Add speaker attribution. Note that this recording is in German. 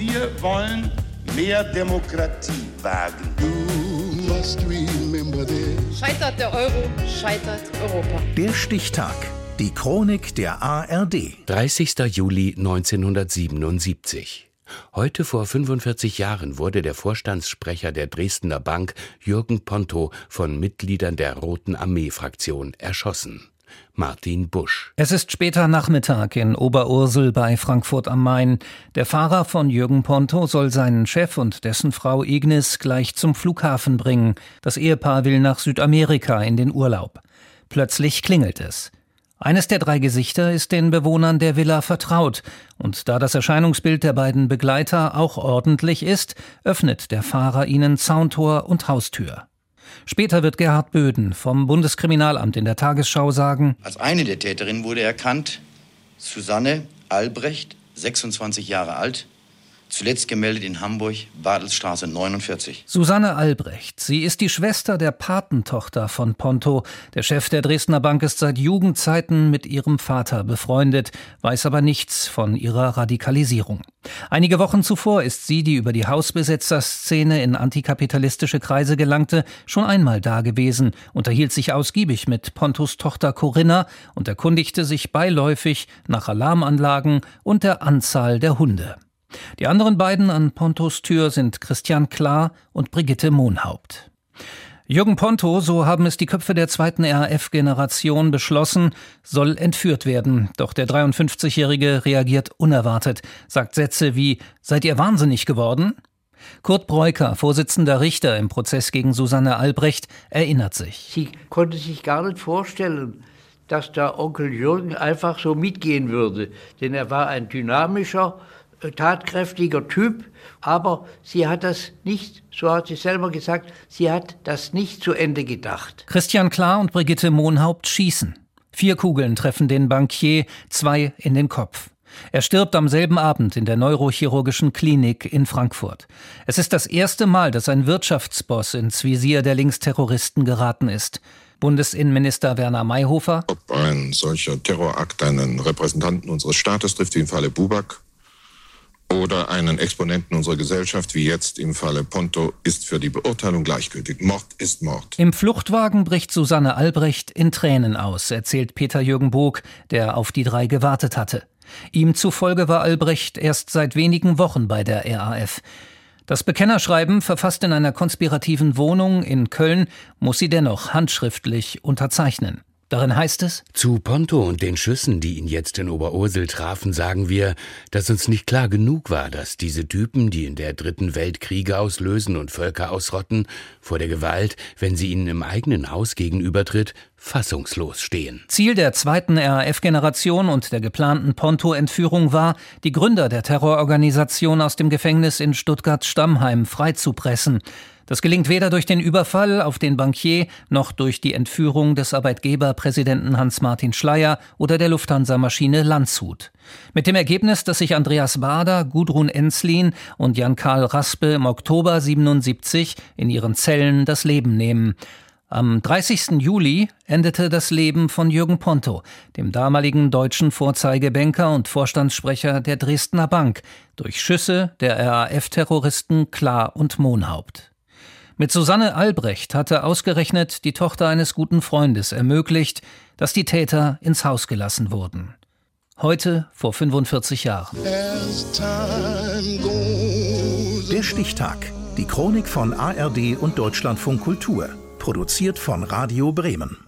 Speaker 1: Wir wollen mehr Demokratie wagen.
Speaker 2: Scheitert der Euro, scheitert Europa.
Speaker 3: Der Stichtag. Die Chronik der ARD.
Speaker 4: 30. Juli 1977. Heute vor 45 Jahren wurde der Vorstandssprecher der Dresdner Bank Jürgen Ponto von Mitgliedern der Roten Armee-Fraktion erschossen. Martin Busch.
Speaker 5: Es ist später Nachmittag in Oberursel bei Frankfurt am Main. Der Fahrer von Jürgen Ponto soll seinen Chef und dessen Frau Ignis gleich zum Flughafen bringen. Das Ehepaar will nach Südamerika in den Urlaub. Plötzlich klingelt es. Eines der drei Gesichter ist den Bewohnern der Villa vertraut, und da das Erscheinungsbild der beiden Begleiter auch ordentlich ist, öffnet der Fahrer ihnen Zauntor und Haustür. Später wird Gerhard Böden vom Bundeskriminalamt in der Tagesschau sagen,
Speaker 6: Als eine der Täterinnen wurde erkannt Susanne Albrecht, 26 Jahre alt, zuletzt gemeldet in Hamburg, Badelsstraße 49.
Speaker 5: Susanne Albrecht. Sie ist die Schwester der Patentochter von Ponto. Der Chef der Dresdner Bank ist seit Jugendzeiten mit ihrem Vater befreundet, weiß aber nichts von ihrer Radikalisierung. Einige Wochen zuvor ist sie, die über die Hausbesetzerszene in antikapitalistische Kreise gelangte, schon einmal dagewesen, unterhielt sich ausgiebig mit Pontos Tochter Corinna und erkundigte sich beiläufig nach Alarmanlagen und der Anzahl der Hunde. Die anderen beiden an Pontos Tür sind Christian Klar und Brigitte Mohnhaupt. Jürgen Ponto, so haben es die Köpfe der zweiten RAF-Generation beschlossen, soll entführt werden. Doch der 53-Jährige reagiert unerwartet, sagt Sätze wie Seid ihr wahnsinnig geworden? Kurt Breuker, Vorsitzender Richter im Prozess gegen Susanne Albrecht, erinnert sich.
Speaker 7: Sie konnte sich gar nicht vorstellen, dass der Onkel Jürgen einfach so mitgehen würde. Denn er war ein dynamischer, tatkräftiger Typ, aber sie hat das nicht, so hat sie selber gesagt, sie hat das nicht zu Ende gedacht.
Speaker 5: Christian Klar und Brigitte Mohnhaupt schießen. Vier Kugeln treffen den Bankier, zwei in den Kopf. Er stirbt am selben Abend in der neurochirurgischen Klinik in Frankfurt. Es ist das erste Mal, dass ein Wirtschaftsboss ins Visier der Linksterroristen geraten ist. Bundesinnenminister Werner Mayhofer.
Speaker 8: Ob ein solcher Terrorakt einen Repräsentanten unseres Staates trifft, wie im Falle Bubak, oder einen Exponenten unserer Gesellschaft, wie jetzt im Falle Ponto, ist für die Beurteilung gleichgültig. Mord ist Mord.
Speaker 5: Im Fluchtwagen bricht Susanne Albrecht in Tränen aus, erzählt Peter-Jürgen Bog, der auf die drei gewartet hatte. Ihm zufolge war Albrecht erst seit wenigen Wochen bei der RAF. Das Bekennerschreiben, verfasst in einer konspirativen Wohnung in Köln, muss sie dennoch handschriftlich unterzeichnen. Darin heißt es,
Speaker 4: Zu Ponto und den Schüssen, die ihn jetzt in Oberursel trafen, sagen wir, dass uns nicht klar genug war, dass diese Typen, die in der dritten Welt Kriege auslösen und Völker ausrotten, vor der Gewalt, wenn sie ihnen im eigenen Haus gegenübertritt, fassungslos stehen.
Speaker 5: Ziel der zweiten RAF-Generation und der geplanten Ponto-Entführung war, die Gründer der Terrororganisation aus dem Gefängnis in Stuttgart-Stammheim freizupressen. Das gelingt weder durch den Überfall auf den Bankier noch durch die Entführung des Arbeitgeberpräsidenten Hans-Martin Schleyer oder der Lufthansa-Maschine Landshut. Mit dem Ergebnis, dass sich Andreas Bader, Gudrun Enslin und Jan-Karl Raspe im Oktober 77 in ihren Zellen das Leben nehmen. Am 30. Juli endete das Leben von Jürgen Ponto, dem damaligen deutschen Vorzeigebanker und Vorstandssprecher der Dresdner Bank, durch Schüsse der RAF-Terroristen Klar und Mohnhaupt. Mit Susanne Albrecht hatte ausgerechnet die Tochter eines guten Freundes ermöglicht, dass die Täter ins Haus gelassen wurden. Heute vor 45 Jahren.
Speaker 3: Der Stichtag. Die Chronik von ARD und Deutschlandfunk Kultur. Produziert von Radio Bremen.